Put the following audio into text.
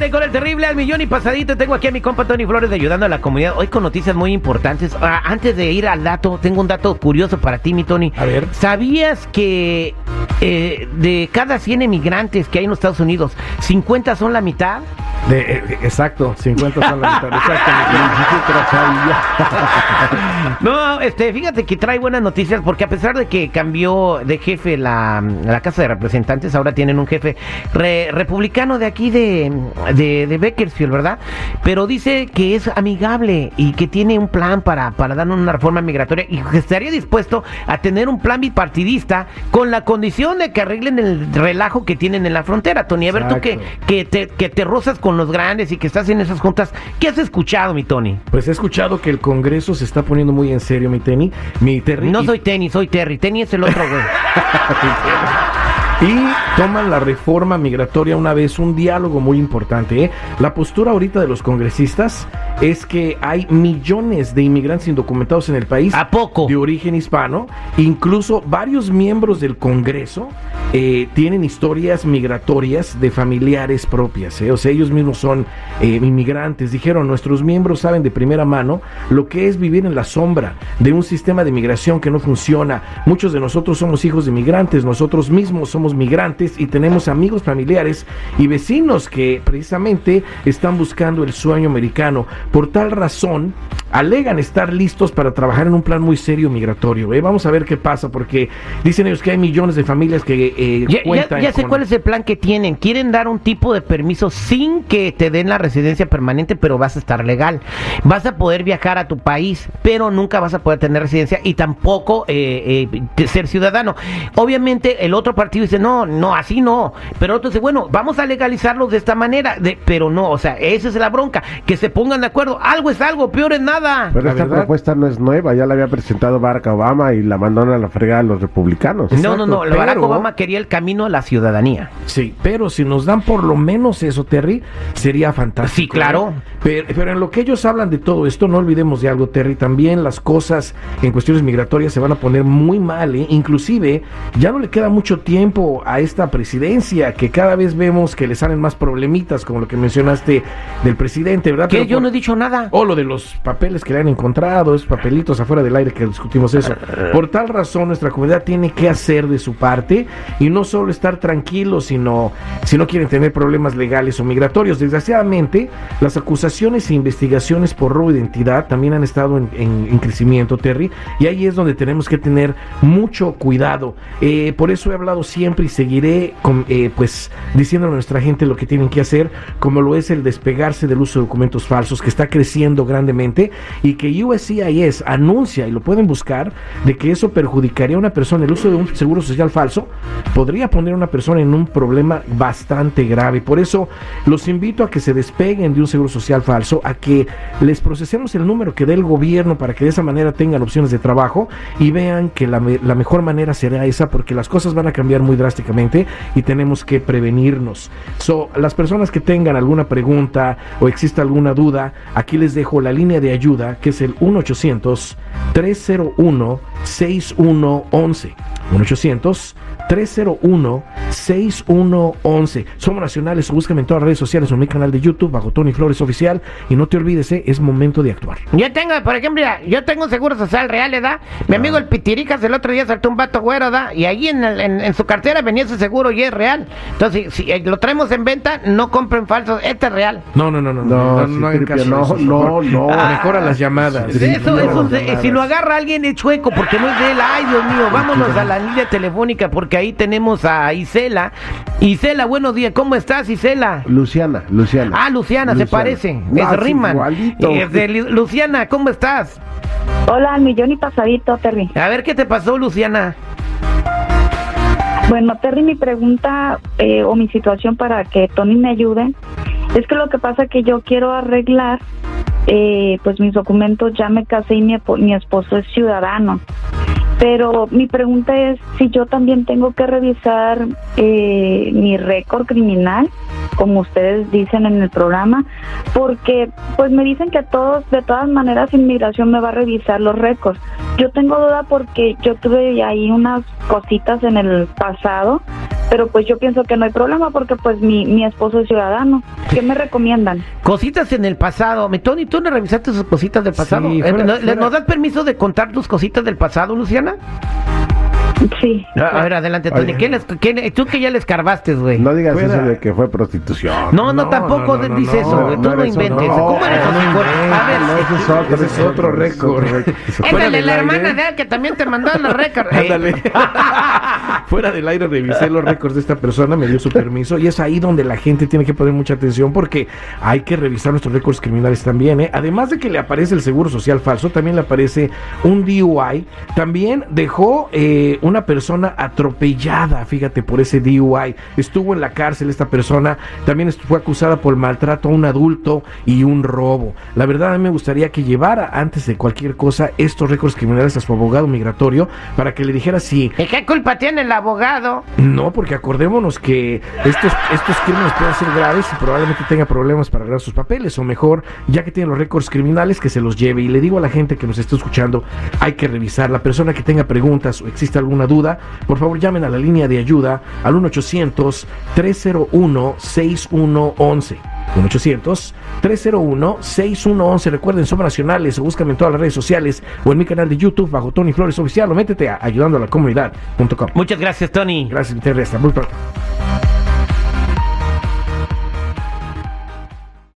aire con el terrible al millón y pasadito. Tengo aquí a mi compa Tony Flores de ayudando a la comunidad. Hoy con noticias muy importantes. Ah, antes de ir al dato, tengo un dato curioso para ti, mi Tony. A ver. ¿Sabías que eh, de cada 100 emigrantes que hay en los Estados Unidos, 50 son la mitad? De, eh, exacto, 50 son la mitad. Exacto. no, este, fíjate que trae buenas noticias porque a pesar de que cambió de jefe la, la Casa de Representantes, ahora tienen un jefe re- republicano de aquí de, de, de Bakersfield, ¿verdad? Pero dice que es amigable y que tiene un plan para, para dar una reforma migratoria y que estaría dispuesto a tener un plan bipartidista con la condición de que arreglen el relajo que tienen en la frontera. Tony, a ver tú que, Exacto. que, te, que te rozas con los grandes y que estás en esas juntas, ¿qué has escuchado, mi Tony? Pues he escuchado que el Congreso se está poniendo muy en serio, mi Tenny. Mi Terry. No y- soy Tenny, soy Terry. Tenny es el otro, güey. Y toman la reforma migratoria una vez, un diálogo muy importante. ¿eh? La postura ahorita de los congresistas es que hay millones de inmigrantes indocumentados en el país. ¿A poco? De origen hispano. Incluso varios miembros del Congreso eh, tienen historias migratorias de familiares propias. ¿eh? O sea, ellos mismos son eh, inmigrantes. Dijeron, nuestros miembros saben de primera mano lo que es vivir en la sombra de un sistema de migración que no funciona. Muchos de nosotros somos hijos de migrantes, nosotros mismos somos migrantes y tenemos amigos familiares y vecinos que precisamente están buscando el sueño americano. Por tal razón, alegan estar listos para trabajar en un plan muy serio migratorio. ¿eh? Vamos a ver qué pasa, porque dicen ellos que hay millones de familias que eh, Ya, ya- cuentan ya sé con- cuál es el plan que tienen. Quieren dar un tipo de permiso sin que te den la residencia permanente, pero vas a estar legal. Vas a poder viajar a tu país, pero nunca vas a poder tener residencia y tampoco eh, eh, ser ciudadano. Obviamente el otro partido dice, no, no, así no. Pero otro dice, bueno, vamos a legalizarlos de esta manera. De- pero no, o sea, esa es la bronca. Que se pongan de acuerdo. Algo es algo, peor es nada. Pero La esta verdad- propuesta no es nueva, ya la había presentado Barack Obama y la mandaron a la fregada a los republicanos. No, no, no. Exacto, Barack pero- Obama quería el camino a la ciudadanía. Sí, pero si nos dan por lo menos eso, Terry, sería fantástico. Sí, claro. ¿eh? Pero, pero en lo que ellos hablan de todo esto, no olvidemos de algo, Terry, también las cosas en cuestiones migratorias se van a poner muy mal, ¿eh? Inclusive, ya no le queda mucho tiempo a esta presidencia, que cada vez vemos que le salen más problemitas, como lo que mencionaste del presidente, ¿verdad? Que Pero yo por- no he dicho nada. o lo de los papeles que le han encontrado, esos papelitos afuera del aire que discutimos eso. Por tal razón, nuestra comunidad tiene que hacer de su parte y no solo estar tranquilos, sino si no quieren tener problemas legales o migratorios. Desgraciadamente, las acusaciones e investigaciones por robo de identidad también han estado en, en- en crecimiento, Terry, y ahí es donde tenemos que tener mucho cuidado. Eh, por eso he hablado siempre y seguiré con, eh, pues diciendo a nuestra gente lo que tienen que hacer, como lo es el despegarse del uso de documentos falsos, está creciendo grandemente, y que USCIS anuncia, y lo pueden buscar, de que eso perjudicaría a una persona, el uso de un seguro social falso, podría poner a una persona en un problema bastante grave. Por eso los invito a que se despeguen de un seguro social falso, a que les procesemos el número que dé el gobierno para que de esa manera tengan opciones de trabajo y vean que la, la mejor manera será esa porque las cosas van a cambiar muy drásticamente y tenemos que prevenirnos. So, las personas que tengan alguna pregunta o exista alguna duda, aquí les dejo la línea de ayuda que es el 1-800-301-6111. 1-800-301-6111. Somos nacionales, búscame en todas las redes sociales o en mi canal de YouTube bajo Tony Flores Oficial y no te olvides, eh, es momento de actuar. Yo tengo, por ejemplo, yo tengo un seguro social real, ¿verdad? Mi amigo el Pitiricas el otro día saltó un vato güero, ¿verdad? Y ahí en, el- en, en su cartera venía ese seguro y es real. Entonces, si, si, eh, lo traemos en venta, no compren falsos, este es real. No, no, no, no, No, no, no de no, no, no. Mejora las llamadas. Eso, eso, no, de- llamadas. si lo agarra alguien es chueco, porque no es de él. Ay, Dios mío, vámonos a la línea telefónica, porque ahí tenemos a Isela. Isela, buenos días, ¿cómo estás, Isela? Luciana, Luciana. Ah, Luciana, se parece. No, es es Riman. Es de Lu- Luciana, ¿cómo estás? Hola, al millón y pasadito, Terry. A ver qué te pasó, Luciana. Bueno, Terry, mi pregunta eh, o mi situación para que Tony me ayude es que lo que pasa es que yo quiero arreglar eh, pues mis documentos, ya me casé y mi, mi esposo es ciudadano. Pero mi pregunta es si yo también tengo que revisar eh, mi récord criminal, como ustedes dicen en el programa, porque pues me dicen que todos, de todas maneras, inmigración me va a revisar los récords. Yo tengo duda porque yo tuve ahí unas cositas en el pasado pero pues yo pienso que no hay problema porque pues mi, mi esposo es ciudadano. ¿Qué me recomiendan? Cositas en el pasado. Mi Tony, ¿tú no revisaste sus cositas del pasado? Sí, Eh, fuera- ¿no- fuera- ¿Nos das permiso de contar tus cositas del pasado, Luciana? Sí. A ver, adelante, Tony. ¿Qué les- qué- ¿Tú que ya les carbaste, güey? No digas Fuera- eso de que fue prostitución. No, no, No, tampoco no, no, dices no, eso, no, güey. Tú no inventes. no, ¿Cómo eres no, así? A ver, No, ese es otro, Ese es otro récord. Del la hermana de él que también te mandó la récord. Ándale. Fuera del aire revisé los récords de esta persona, me dio su permiso y es ahí donde la gente tiene que poner mucha atención porque hay que revisar nuestros récords criminales también. ¿eh? Además de que le aparece el seguro social falso, también le aparece un DUI. También dejó eh, una persona atropellada, fíjate, por ese DUI. Estuvo en la cárcel esta persona, también fue acusada por maltrato a un adulto y un robo. La verdad a mí me gustaría que llevara antes de cualquier cosa estos récords criminales a su abogado migratorio para que le dijera si ¿Y qué culpa tiene el abogado? no, porque acordémonos que estos, estos crímenes pueden ser graves y probablemente tenga problemas para ganar sus papeles, o mejor, ya que tiene los récords criminales, que se los lleve. Y le digo a la gente que nos está escuchando, hay que revisar. La persona que tenga preguntas o existe alguna duda, por favor llamen a la línea de ayuda al 1-800-301-6111. 1-800-301-6111. Recuerden, somos nacionales o búscame en todas las redes sociales o en mi canal de YouTube bajo Tony Flores Oficial o métete a ayudando a la comunidad.com. Muchas gracias, Tony. Gracias, Terry. Hasta muy pronto.